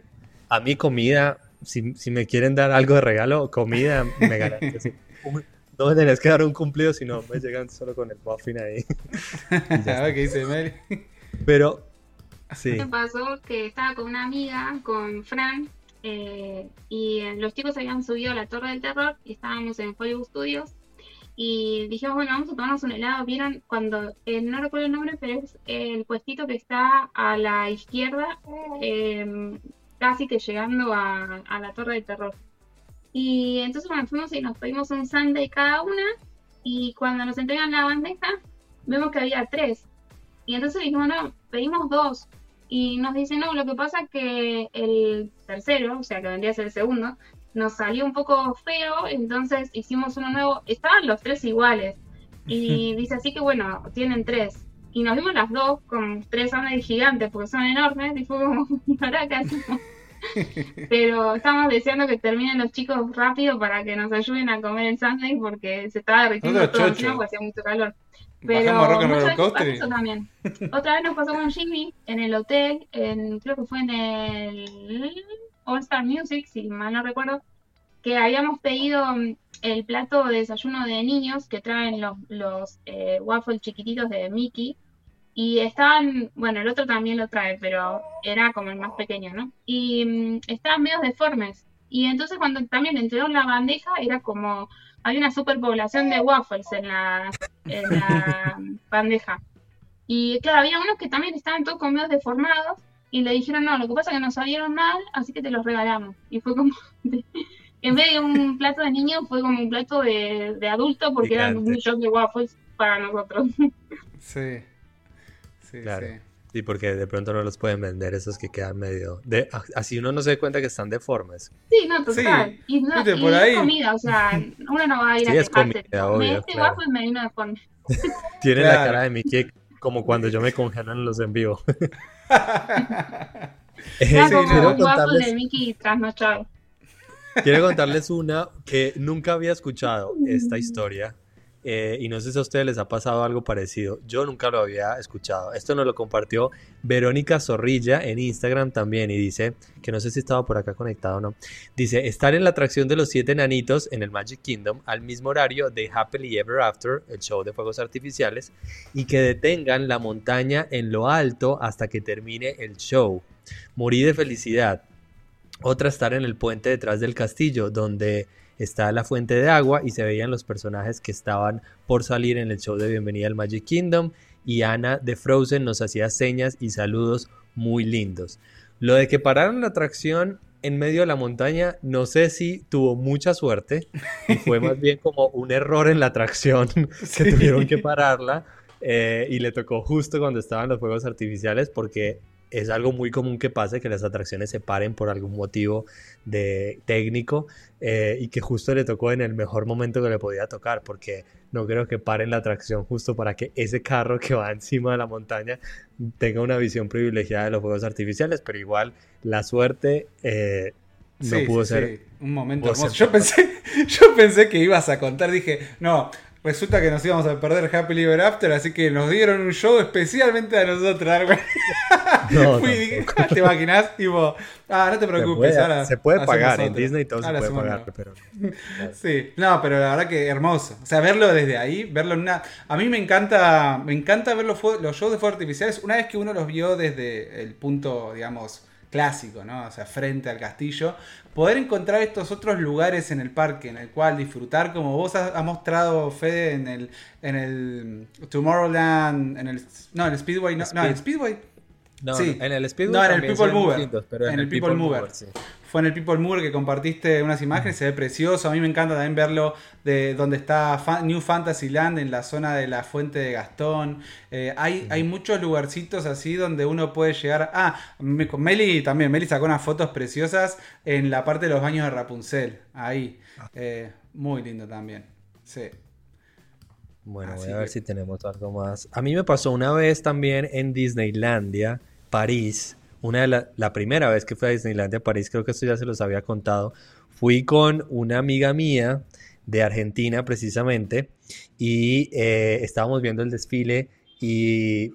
a mi comida, si, si, me quieren dar algo de regalo, comida, me garantizo. [LAUGHS] no me tenés que dar un cumplido, sino me llegan solo con el muffin ahí. [LAUGHS] ¿Sabes qué dice Mary? Pero, sí. Me pasó que estaba con una amiga, con Fran, eh, y los chicos habían subido a la Torre del Terror y estábamos en Hollywood Studios. Y dijimos, bueno, vamos a tomarnos un helado. Vieron cuando, eh, no recuerdo el nombre, pero es el puestito que está a la izquierda, em, casi que llegando a, la Torre del Terror. Y entonces, bueno, fuimos y nos pedimos un sundae cada una. Y cuando nos entregan la bandeja, vemos que había tres. Y entonces dijimos, no, pedimos dos y nos dicen, no, lo que pasa es que el tercero, o sea, que vendría a ser el segundo, nos salió un poco feo, entonces hicimos uno nuevo, estaban los tres iguales, y dice así que bueno, tienen tres. Y nos vimos las dos con tres sándwiches gigantes, porque son enormes, y fue como, ¿para qué hacemos? Pero estamos deseando que terminen los chicos rápido para que nos ayuden a comer el sándwich porque se estaba derritiendo todo el tiempo, hacía mucho calor. Pero eso también. Otra vez nos pasó con Jimmy en el hotel, en, creo que fue en el All Star Music, si mal no recuerdo. que habíamos pedido mm, el plato de desayuno de niños que traen los, los eh, waffles chiquititos de Mickey. Y estaban, bueno, el otro también lo trae, pero era como el más pequeño, ¿no? Y mm, estaban medio deformes. Y entonces cuando también entró la bandeja, era como, había una superpoblación de waffles en la, en la [LAUGHS] bandeja. Y claro, había unos que también estaban todos como medio deformados y le dijeron, no, lo que pasa es que nos salieron mal, así que te los regalamos. Y fue como, [LAUGHS] en vez de un plato de niño, fue como un plato de, de adulto porque eran un millón de waffles para nosotros. [LAUGHS] Sí. Sí, claro. sí. Porque de pronto no los pueden vender esos que quedan medio... De, así uno no se da cuenta que están deformes. Sí, no, total. Y, no, y por ahí... es comida, o sea, [LAUGHS] uno no va a ir sí, a es comida, obvio, Este claro. waffle me vino deforme. [LAUGHS] Tiene claro. la cara de Mickey como cuando yo me congelan los en vivo. [LAUGHS] eh, sí, como un waffle de Mickey trasnochado. Quiero contarles una que nunca había escuchado esta historia. Eh, y no sé si a ustedes les ha pasado algo parecido. Yo nunca lo había escuchado. Esto nos lo compartió Verónica Zorrilla en Instagram también y dice, que no sé si estaba por acá conectado o no, dice, estar en la atracción de los siete nanitos en el Magic Kingdom al mismo horario de Happily Ever After, el show de fuegos artificiales, y que detengan la montaña en lo alto hasta que termine el show. Morí de felicidad. Otra estar en el puente detrás del castillo, donde está la fuente de agua y se veían los personajes que estaban por salir en el show de bienvenida al Magic Kingdom y Ana de Frozen nos hacía señas y saludos muy lindos. Lo de que pararon la atracción en medio de la montaña, no sé si tuvo mucha suerte y fue [LAUGHS] más bien como un error en la atracción [LAUGHS] que sí. tuvieron que pararla eh, y le tocó justo cuando estaban los fuegos artificiales porque es algo muy común que pase que las atracciones se paren por algún motivo de técnico eh, y que justo le tocó en el mejor momento que le podía tocar porque no creo que paren la atracción justo para que ese carro que va [LAUGHS] encima de la montaña tenga una visión privilegiada de los fuegos artificiales pero igual la suerte eh, no sí, pudo sí, ser sí. un momento hermoso yo pensé [LAUGHS] yo pensé que ibas a contar dije no resulta que nos íbamos a perder Happy Ever After, así que nos dieron un show especialmente a nosotros. [LAUGHS] [LAUGHS] No, Fui dije, ah, ¿te imaginas? Tipo, ah, no te preocupes. Se puede, ahora se puede pagar, en Disney todo ahora se puede pagar, pero... [LAUGHS] Sí, no, pero la verdad que hermoso. O sea, verlo desde ahí, verlo en una... A mí me encanta, me encanta ver los, los shows de fuegos artificiales una vez que uno los vio desde el punto, digamos clásico, ¿no? O sea, frente al castillo, poder encontrar estos otros lugares en el parque en el cual disfrutar, como vos has, mostrado, Fede, en el, en el Tomorrowland, en el, no, en el Speedway, no, no en el Speedway. No, sí. en el Speedway no, en el People Mover. En, el People, People Mover. Mover sí. Fue en el People Mover que compartiste unas imágenes, se ve precioso. A mí me encanta también verlo de donde está New Fantasyland, en la zona de la Fuente de Gastón. Eh, hay, hay muchos lugarcitos así donde uno puede llegar. Ah, Meli también. Meli sacó unas fotos preciosas en la parte de los baños de Rapunzel. Ahí. Eh, muy lindo también. Sí. Bueno, Así voy a ver que... si tenemos algo más. A mí me pasó una vez también en Disneylandia, París. Una de la, la, primera vez que fui a Disneylandia, París, creo que esto ya se los había contado. Fui con una amiga mía de Argentina, precisamente, y eh, estábamos viendo el desfile y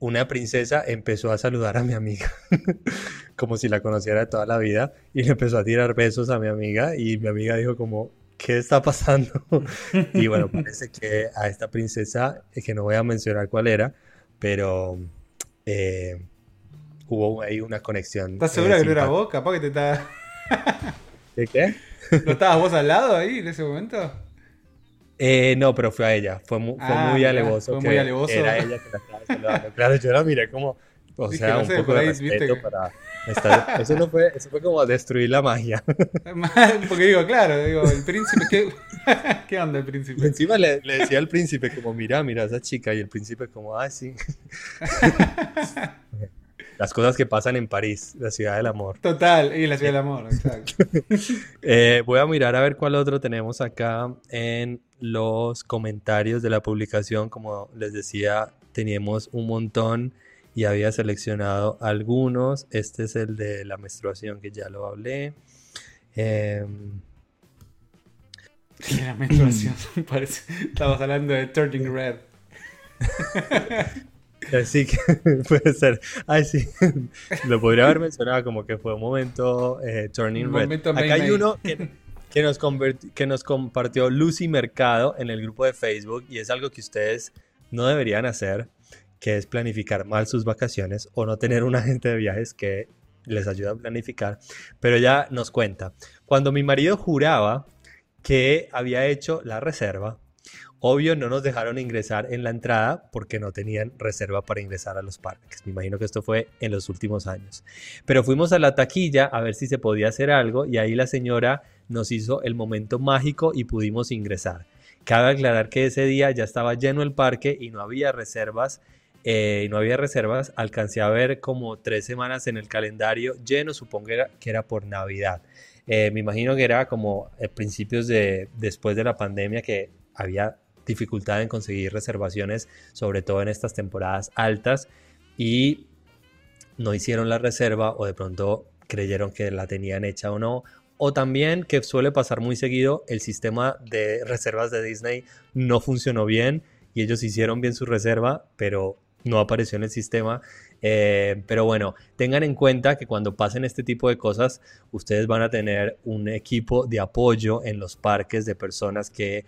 una princesa empezó a saludar a mi amiga, [LAUGHS] como si la conociera de toda la vida, y le empezó a tirar besos a mi amiga, y mi amiga dijo como, ¿qué está pasando? [LAUGHS] y bueno, parece que a esta princesa, que no voy a mencionar cuál era, pero eh, hubo ahí una conexión. ¿Estás segura eh, que no era vos? Capaz que te está... [LAUGHS] ¿De qué? ¿No estabas vos al lado ahí en ese momento? Eh, no, pero fue a ella. Fue, mu fue ah, muy alevoso. Fue muy alevoso. Era ella que la estaba saludando. [LAUGHS] Claro, yo la miré como... O Dije, sea, no sé, un poco de respeto para... Estar... [LAUGHS] Eso, no fue, eso fue como destruir la magia. Porque digo, claro, digo, el príncipe, ¿qué, ¿Qué onda el príncipe? Y encima le, le, decía al príncipe como, mira, mira a esa chica, y el príncipe como, ah, sí. Las cosas que pasan en París, la ciudad del amor. Total, y la ciudad del amor, exacto. [LAUGHS] eh, voy a mirar a ver cuál otro tenemos acá en los comentarios de la publicación. Como les decía, teníamos un montón y había seleccionado algunos. Este es el de la menstruación que ya lo hablé. Eh... La menstruación, [LAUGHS] parece. Estamos hablando de Turning Red. [LAUGHS] Así que [LAUGHS] puede ser. Ay, sí. [LAUGHS] Lo podría haber mencionado como que fue un momento eh, Turning un Red. Momento Acá hay uno que, [LAUGHS] que nos, que nos compartió Lucy Mercado en el grupo de Facebook y es algo que ustedes no deberían hacer, que es planificar mal sus vacaciones o no tener un agente de viajes que les ayude a planificar. Pero ella nos cuenta, cuando mi marido juraba que había hecho la reserva, Obvio, no nos dejaron ingresar en la entrada porque no tenían reserva para ingresar a los parques. Me imagino que esto fue en los últimos años. Pero fuimos a la taquilla a ver si se podía hacer algo y ahí la señora nos hizo el momento mágico y pudimos ingresar. Cabe aclarar que ese día ya estaba lleno el parque y no había reservas. Eh, no había reservas. Alcancé a ver como tres semanas en el calendario lleno, supongo que era, por Navidad. Eh, me imagino que era como principios de después de la pandemia que había dificultad en conseguir reservaciones, sobre todo en estas temporadas altas, y no hicieron la reserva o de pronto creyeron que la tenían hecha o no. O también que suele pasar muy seguido, el sistema de reservas de Disney no funcionó bien y ellos hicieron bien su reserva, pero no apareció en el sistema. Eh, pero bueno, tengan en cuenta que cuando pasen este tipo de cosas, ustedes van a tener un equipo de apoyo en los parques de personas que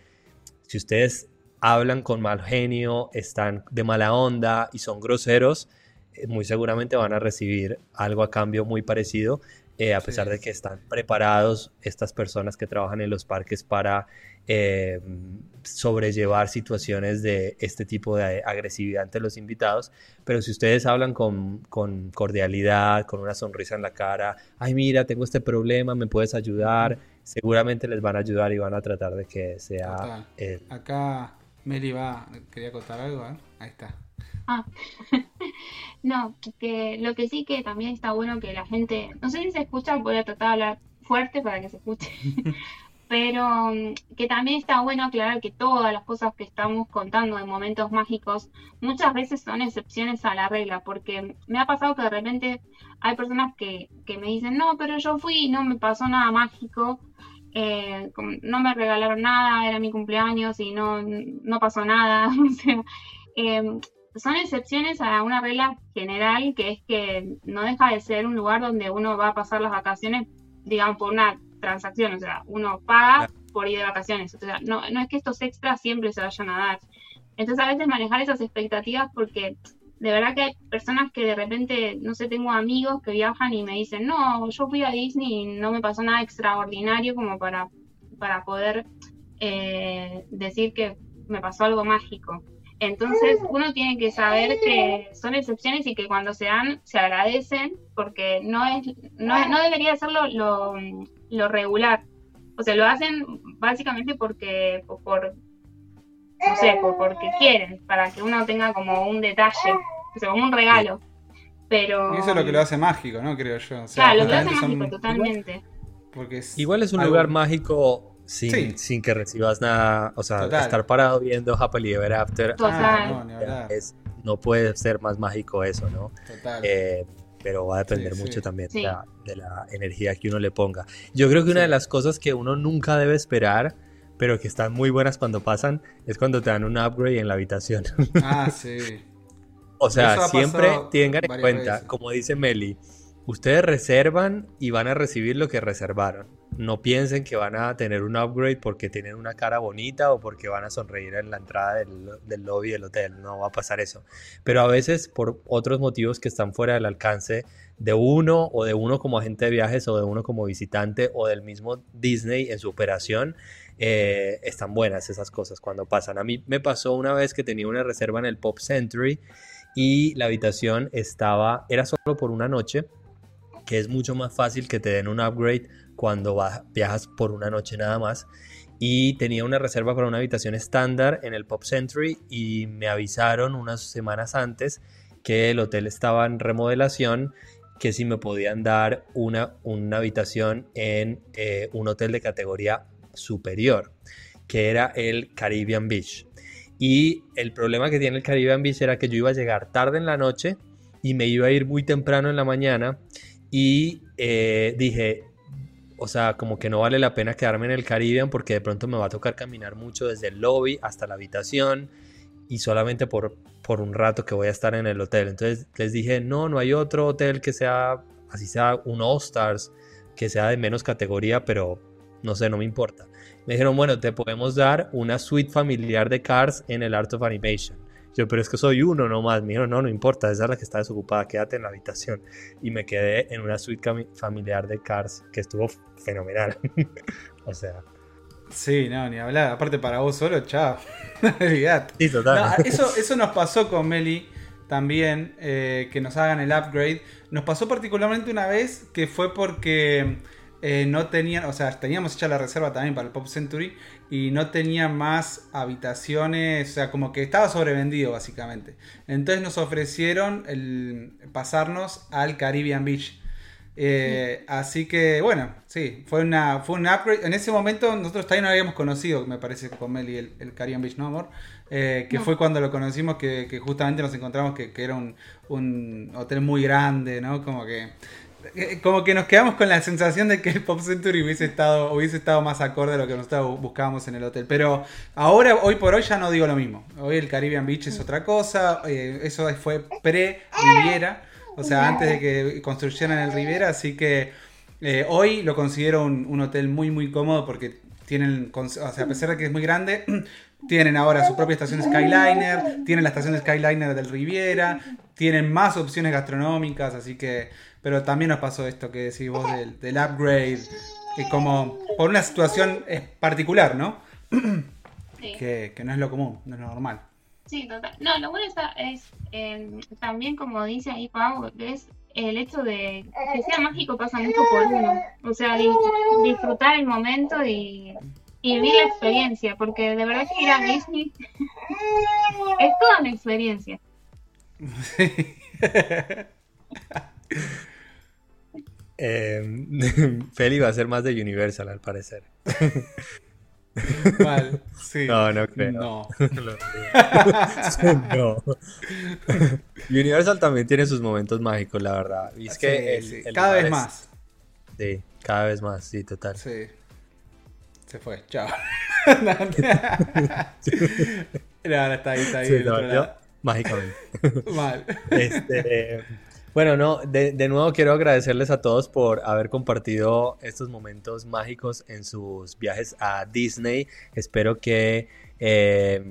si ustedes hablan con mal genio, están de mala onda y son groseros, eh, muy seguramente van a recibir algo a cambio muy parecido, eh, a pesar de que están preparados estas personas que trabajan en los parques para eh, sobrellevar situaciones de este tipo de agresividad ante los invitados. Pero si ustedes hablan con, con cordialidad, con una sonrisa en la cara, ay mira, tengo este problema, ¿me puedes ayudar? seguramente les van a ayudar y van a tratar de que sea... Acá Meli va, quería contar algo, ahí está. Ah, [LAUGHS] no, que lo que sí que también está bueno que la gente, no sé si se escucha, voy a tratar de hablar fuerte para que se escuche, [LAUGHS] [LAUGHS] pero mm, que también está bueno aclarar que todas las cosas que estamos contando de momentos mágicos muchas veces son excepciones a la regla, porque me ha pasado que de repente hay personas que, que me dicen, no, pero yo fui y no me pasó nada mágico, eh, no me regalaron nada, era mi cumpleaños y no, no pasó nada. Em, son excepciones a una regla general que es que no deja de ser un lugar donde uno va a pasar las vacaciones, digamos, por una transacción, o sea, uno paga por ir de vacaciones, o sea, no, no es que estos extras siempre se vayan a dar. Entonces a veces manejar esas expectativas porque de verdad que hay personas que de repente, no sé, tengo amigos que viajan y me dicen, no, yo fui a Disney y no me pasó nada extraordinario como para, para poder eh, decir que me pasó algo mágico. Entonces uno tiene que saber que son excepciones y que cuando se dan se agradecen porque no es no, no debería ser lo, lo, regular. O sea, lo hacen básicamente porque por, no sé, porque quieren, para que uno tenga como un detalle, o sea, como un regalo. Pero... Y eso es lo que lo hace mágico, ¿no? Creo yo. claro, lo que hace mágico, totalmente. Porque Igual es un lugar mágico sin, sin, que recibas nada, o sea, estar parado viendo Happily Ever After. Ah, no, no, puede ser más mágico eso, ¿no? Total. Eh, pero va a depender mucho también de la, de, la, energía que uno le ponga. Yo creo que una de las cosas que uno nunca debe esperar pero que están muy buenas cuando pasan, es cuando te dan un upgrade en la habitación. Ah, [LAUGHS] sí. o sea, siempre tengan en cuenta, como dice Meli, ustedes reservan y van a recibir lo que reservaron. No piensen que van a tener un upgrade porque tienen una cara bonita o porque van a sonreír en la entrada del, del lobby del hotel. No va a pasar eso. Pero a veces por otros motivos que están fuera del alcance de uno o de uno como agente de viajes o de uno como visitante o del mismo Disney en su operación, eh, están buenas esas cosas cuando pasan. A mí me pasó una vez que tenía una reserva en el Pop Century y la habitación estaba, era solo por una noche, que es mucho más fácil que te den un upgrade cuando viajas por una noche nada más. Y tenía una reserva para una habitación estándar en el Pop Century y me avisaron unas semanas antes que el hotel estaba en remodelación que si me podían dar una, una habitación en eh, un hotel de categoría superior, que era el Caribbean Beach. Y el problema que tiene el Caribbean Beach era que yo iba a llegar tarde en la noche y me iba a ir muy temprano en la mañana y eh, dije, o sea, como que no vale la pena quedarme en el Caribbean porque de pronto me va a tocar caminar mucho desde el lobby hasta la habitación y solamente por, por un rato que voy a estar en el hotel. Entonces les dije, no, no hay otro hotel que sea, así sea un All Stars, que sea de menos categoría, pero no sé, no me importa. Me dijeron, bueno, te podemos dar una suite familiar de Cars en el Art of Animation. Yo, pero es que soy uno nomás. Me dijeron, no, no importa, esa es la que está desocupada, quédate en la habitación. Y me quedé en una suite familiar de Cars que estuvo fenomenal. [LAUGHS] o sea. Sí, no, ni hablar. Aparte para vos solo, chao. [LAUGHS] sí, total. eso, eso nos pasó con Meli también, eh, que nos hagan el upgrade. Nos pasó particularmente una vez que fue porque eh, no tenían, o sea, teníamos hecha la reserva también para el Pop Century y no tenían más habitaciones, o sea, como que estaba sobrevendido básicamente. Entonces nos ofrecieron el pasarnos al Caribbean Beach. Eh, así que bueno, sí, fue una fue un upgrade. En ese momento nosotros también no habíamos conocido, me parece, con Meli el, el Caribbean Beach, ¿no, amor? Eh, que fue cuando lo conocimos, que, justamente nos encontramos que, era un, un, hotel muy grande, ¿no? Como que como que nos quedamos con la sensación de que el Pop Century hubiese estado, hubiese estado más acorde a lo que nosotros buscábamos en el hotel. Pero ahora, hoy por hoy, ya no digo lo mismo. Hoy el Caribbean Beach es otra cosa. Eh, eso fue pre-Riviera. O sea, antes de que construyeran el Riviera. Así que eh, hoy lo considero un, hotel muy, muy cómodo porque tienen, o sea, a pesar de que es muy grande, [CLEARS THROAT] tienen ahora su propia estación Skyliner, tienen la estación Skyliner del Riviera, tienen más opciones gastronómicas, así que pero también nos pasó esto que decís vos del, upgrade, que como por una situación particular, ¿no? [CLEARS THROAT] Que, no es lo común, no es lo normal. Sí, total. No, lo bueno es, em, también, como dice ahí Pau, es el hecho de que sea mágico pasa mucho por uno. O sea, disfrutar el momento y, vivir la experiencia, porque de verdad que ir a Disney [LAUGHS] es toda una experiencia. [LAUGHS] Sí. [LAUGHS] Eh, [LAUGHS] Feli va a ser más de Universal al parecer. Mal, sí. No, no creo. No. [LAUGHS] no. Universal también tiene sus momentos mágicos, la verdad. Y es que cada vez más. Sí, cada vez más, sí, total. Sí. Se fue, chao. [LAUGHS] no, está ahí, está ahí. mágicamente. Mal. Este. Bueno, no, de, nuevo quiero agradecerles a todos por haber compartido estos momentos mágicos en sus viajes a Disney. Espero que eh,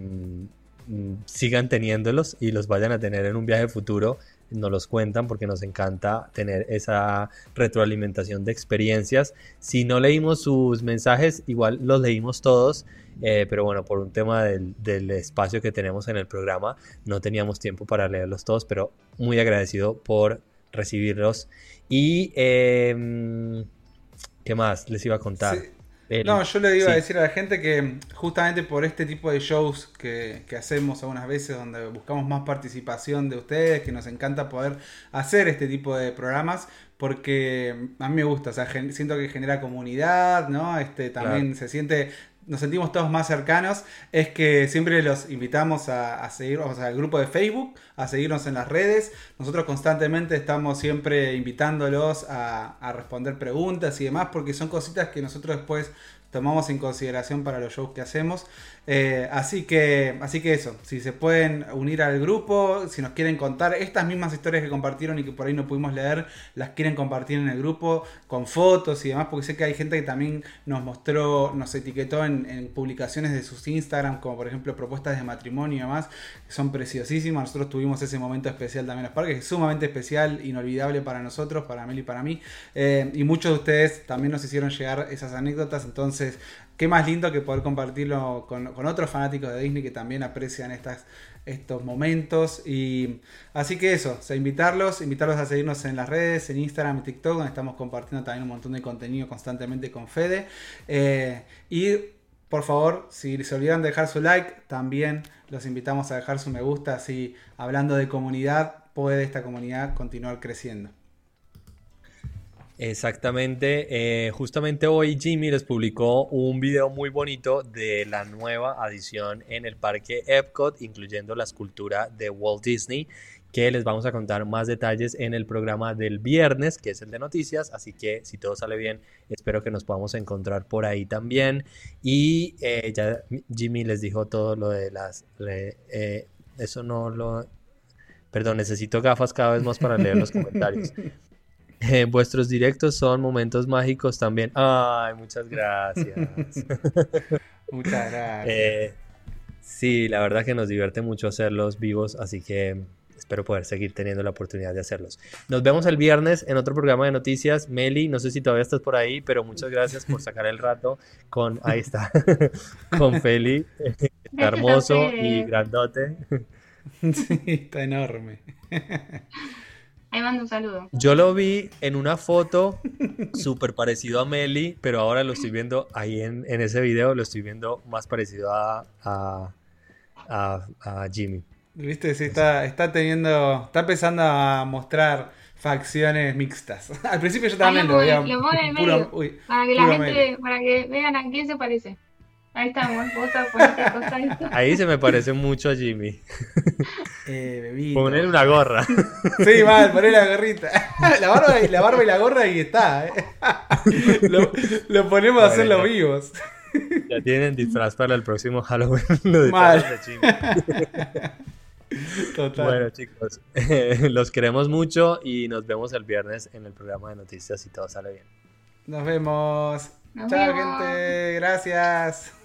sigan teniéndolos y los vayan a tener en un viaje futuro. Nos los cuentan porque nos encanta tener esa retroalimentación de experiencias. Si no leímos sus mensajes, igual los leímos todos. Eh, pero bueno, por un tema del, espacio que tenemos en el programa, no teníamos tiempo para leerlos todos, pero muy agradecido por recibirlos. Y, em, ¿qué más les iba a contar? No, yo le iba a decir a la gente que justamente por este tipo de shows que, que, hacemos algunas veces, donde buscamos más participación de ustedes, que nos encanta poder hacer este tipo de programas, porque a mí me gusta, o sea, siento que genera comunidad, ¿no? Este, también se siente nos sentimos todos más cercanos es que siempre los invitamos a, seguir, al grupo de Facebook, a seguirnos en las redes. Nosotros constantemente estamos siempre invitándolos a responder preguntas y demás, porque son cositas que nosotros después tomamos en consideración para los shows que hacemos. Eh, así, que, así que eso, si se pueden unir al grupo, si nos quieren contar estas mismas historias que compartieron y que por ahí no pudimos leer, las quieren compartir en el grupo con fotos y demás, porque sé que hay gente que también nos mostró, nos etiquetó en, publicaciones de sus Instagram, como por ejemplo propuestas de matrimonio y demás, que son preciosísimas. Nosotros tuvimos ese momento especial también en los parques, es sumamente especial, inolvidable para nosotros, para Mel y para mí. Eh, y muchos de ustedes también nos hicieron llegar esas anécdotas, entonces qué más lindo que poder compartirlo con, otros fanáticos de Disney que también aprecian estos momentos. Y así que eso, invitarlos, invitarlos a seguirnos en las redes, en Instagram y TikTok, donde estamos compartiendo también un montón de contenido constantemente con Fede. Eh, y por favor, si se olvidan de dejar su like, también los invitamos a dejar su me gusta, así hablando de comunidad, puede esta comunidad continuar creciendo. Exactamente, eh, justamente hoy Jimmy les publicó un video muy bonito de la nueva adición en el parque Epcot, incluyendo la escultura de Walt Disney, que les vamos a contar más detalles en el programa del viernes, que es el de noticias, así que si todo sale bien, espero que nos podamos encontrar por ahí también. Y eh, ya Jimmy les dijo todo lo de las... Eh, eso no lo... Perdón, necesito gafas cada vez más para leer los comentarios. [LAUGHS] Eh, vuestros directos son momentos mágicos también. Ay, muchas gracias. [LAUGHS] muchas gracias. Eh, sí, la verdad que nos divierte mucho hacerlos vivos, así que espero poder seguir teniendo la oportunidad de hacerlos. Nos vemos el viernes en otro programa de noticias. Meli, no sé si todavía estás por ahí, pero muchas gracias por sacar el rato con, ahí está, [LAUGHS] con Feli, está [LAUGHS] hermoso y grandote. Sí, está enorme. Ahí mando un saludo. Yo lo vi en una foto súper parecido a Meli, pero ahora lo estoy viendo ahí en, en ese video, lo estoy viendo más parecido a, a, a, a Jimmy. Viste, sí, está, está teniendo, está empezando a mostrar facciones mixtas. [LAUGHS] Al principio yo también lo veía. Lo pone [LAUGHS] en medio, uy, para que la gente, para que vean a quién se parece. Ahí estamos, vos costadito. [LAUGHS] Ahí se me parece mucho a Jimmy. [LAUGHS] Eh. Poner una gorra. [LAUGHS] Sí, mal, poner la gorrita. La barba, y, la barba y la gorra y está. ¿eh? Lo, lo ponemos a hacerlo vivos. Ya tienen disfraz para el próximo Halloween. Lo mal. De Jimmy. Total. Bueno, chicos, los queremos mucho y nos vemos el viernes en el programa de noticias si todo sale bien. Nos vemos. Chao, gente. Gracias.